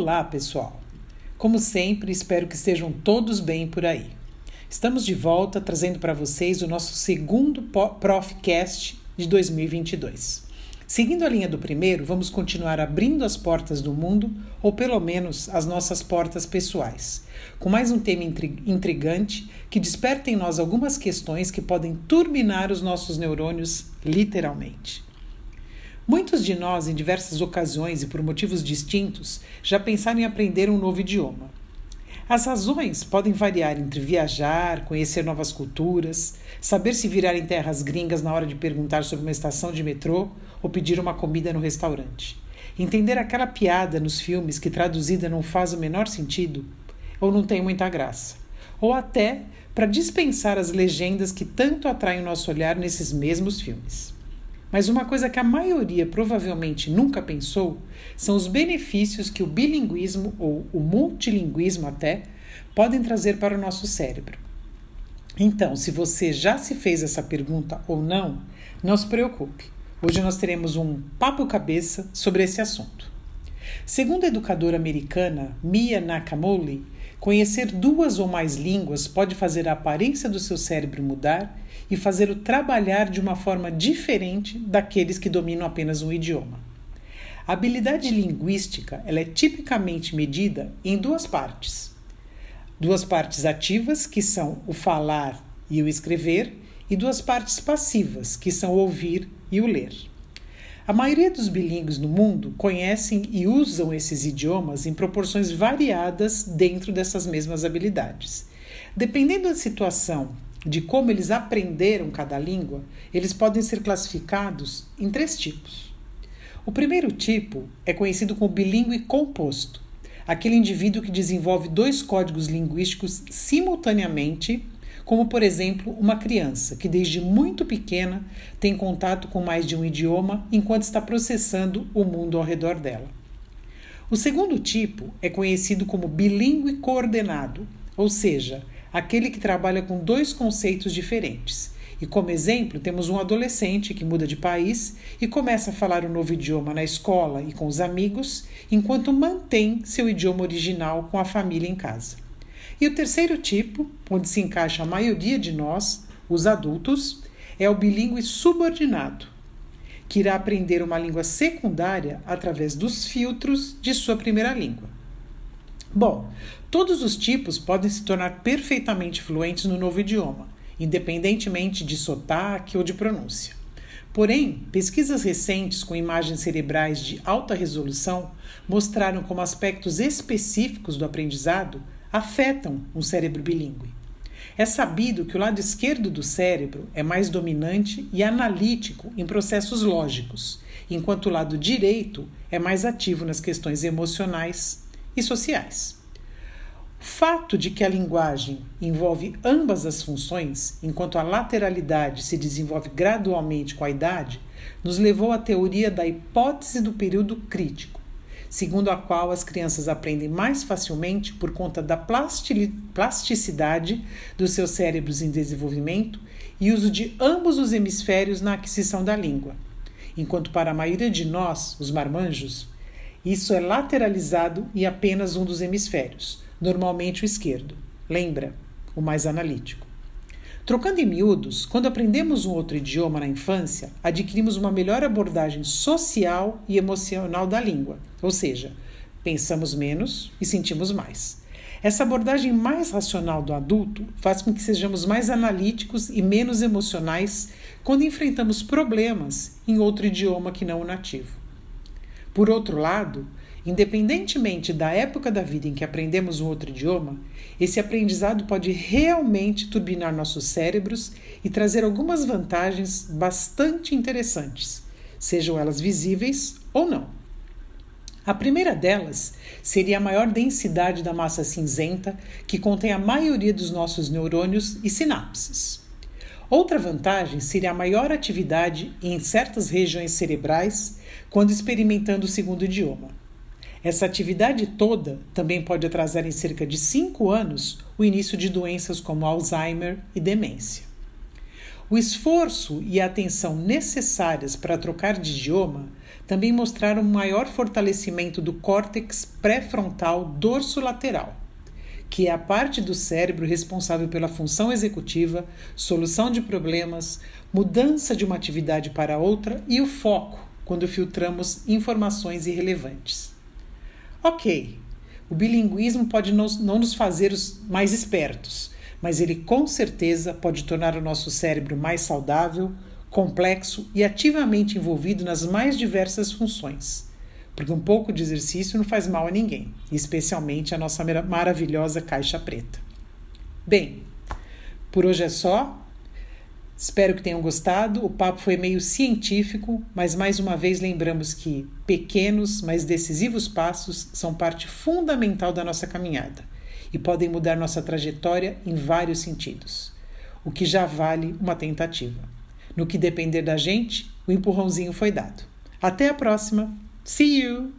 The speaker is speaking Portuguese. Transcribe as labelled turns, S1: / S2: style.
S1: Olá, pessoal! Como sempre, espero que estejam todos bem por aí. Estamos de volta trazendo para vocês o nosso segundo Profcast de 2022. Seguindo a linha do primeiro, vamos continuar abrindo as portas do mundo, ou pelo menos as nossas portas pessoais, com mais um tema intrigante que desperta em nós algumas questões que podem turbinar os nossos neurônios, literalmente. Muitos de nós, em diversas ocasiões e por motivos distintos, já pensaram em aprender um novo idioma. As razões podem variar entre viajar, conhecer novas culturas, saber se virar em terras gringas na hora de perguntar sobre uma estação de metrô ou pedir uma comida no restaurante. Entender aquela piada nos filmes que traduzida não faz o menor sentido ou não tem muita graça. Ou até para dispensar as legendas que tanto atraem o nosso olhar nesses mesmos filmes. Mas uma coisa que a maioria provavelmente nunca pensou são os benefícios que o bilinguismo ou o multilinguismo até podem trazer para o nosso cérebro. Então, se você já se fez essa pergunta ou não, não se preocupe. Hoje nós teremos um papo cabeça sobre esse assunto. Segundo a educadora americana Mia Nakamoli, conhecer duas ou mais línguas pode fazer a aparência do seu cérebro mudar e fazer-o trabalhar de uma forma diferente daqueles que dominam apenas um idioma. A habilidade linguística ela é tipicamente medida em duas partes. Duas partes ativas, que são o falar e o escrever, e duas partes passivas, que são o ouvir e o ler. A maioria dos bilíngues no mundo conhecem e usam esses idiomas em proporções variadas dentro dessas mesmas habilidades. Dependendo da situação de como eles aprenderam cada língua, eles podem ser classificados em três tipos. O primeiro tipo é conhecido como bilíngue composto, aquele indivíduo que desenvolve dois códigos linguísticos simultaneamente, como por exemplo uma criança que desde muito pequena tem contato com mais de um idioma enquanto está processando o mundo ao redor dela. O segundo tipo é conhecido como bilíngue coordenado, ou seja, aquele que trabalha com dois conceitos diferentes. E como exemplo, temos um adolescente que muda de país e começa a falar um novo idioma na escola e com os amigos, enquanto mantém seu idioma original com a família em casa. E o terceiro tipo, onde se encaixa a maioria de nós, os adultos, é o bilíngue subordinado, que irá aprender uma língua secundária através dos filtros de sua primeira língua. Bom, todos os tipos podem se tornar perfeitamente fluentes no novo idioma, independentemente de sotaque ou de pronúncia. Porém, pesquisas recentes com imagens cerebrais de alta resolução mostraram como aspectos específicos do aprendizado afetam um cérebro bilíngue. É sabido que o lado esquerdo do cérebro é mais dominante e analítico em processos lógicos, enquanto o lado direito é mais ativo nas questões emocionais, e sociais. O fato de que a linguagem envolve ambas as funções, enquanto a lateralidade se desenvolve gradualmente com a idade, nos levou à teoria da hipótese do período crítico, segundo a qual as crianças aprendem mais facilmente por conta da plasticidade dos seus cérebros em desenvolvimento e uso de ambos os hemisférios na aquisição da língua, enquanto para a maioria de nós, os marmanjos, isso é lateralizado e apenas um dos hemisférios, normalmente o esquerdo. Lembra, o mais analítico. Trocando em miúdos, quando aprendemos um outro idioma na infância, adquirimos uma melhor abordagem social e emocional da língua, ou seja, pensamos menos e sentimos mais. Essa abordagem mais racional do adulto faz com que sejamos mais analíticos e menos emocionais quando enfrentamos problemas em outro idioma que não o nativo. Por outro lado, independentemente da época da vida em que aprendemos um outro idioma, esse aprendizado pode realmente turbinar nossos cérebros e trazer algumas vantagens bastante interessantes, sejam elas visíveis ou não. A primeira delas seria a maior densidade da massa cinzenta que contém a maioria dos nossos neurônios e sinapses. Outra vantagem seria a maior atividade em certas regiões cerebrais quando experimentando o segundo idioma. Essa atividade toda também pode atrasar em cerca de 5 anos o início de doenças como Alzheimer e demência. O esforço e a atenção necessárias para trocar de idioma também mostraram um maior fortalecimento do córtex pré-frontal dorso-lateral, que é a parte do cérebro responsável pela função executiva, solução de problemas, mudança de uma atividade para outra e o foco quando filtramos informações irrelevantes. Ok, o bilinguismo pode não nos fazer os mais espertos, mas ele com certeza pode tornar o nosso cérebro mais saudável, complexo e ativamente envolvido nas mais diversas funções. Porque um pouco de exercício não faz mal a ninguém, especialmente a nossa maravilhosa caixa preta. Bem, por hoje é só. Espero que tenham gostado. O papo foi meio científico, mas mais uma vez lembramos que pequenos, mas decisivos passos são parte fundamental da nossa caminhada e podem mudar nossa trajetória em vários sentidos, o que já vale uma tentativa. No que depender da gente, o empurrãozinho foi dado. Até a próxima! See you.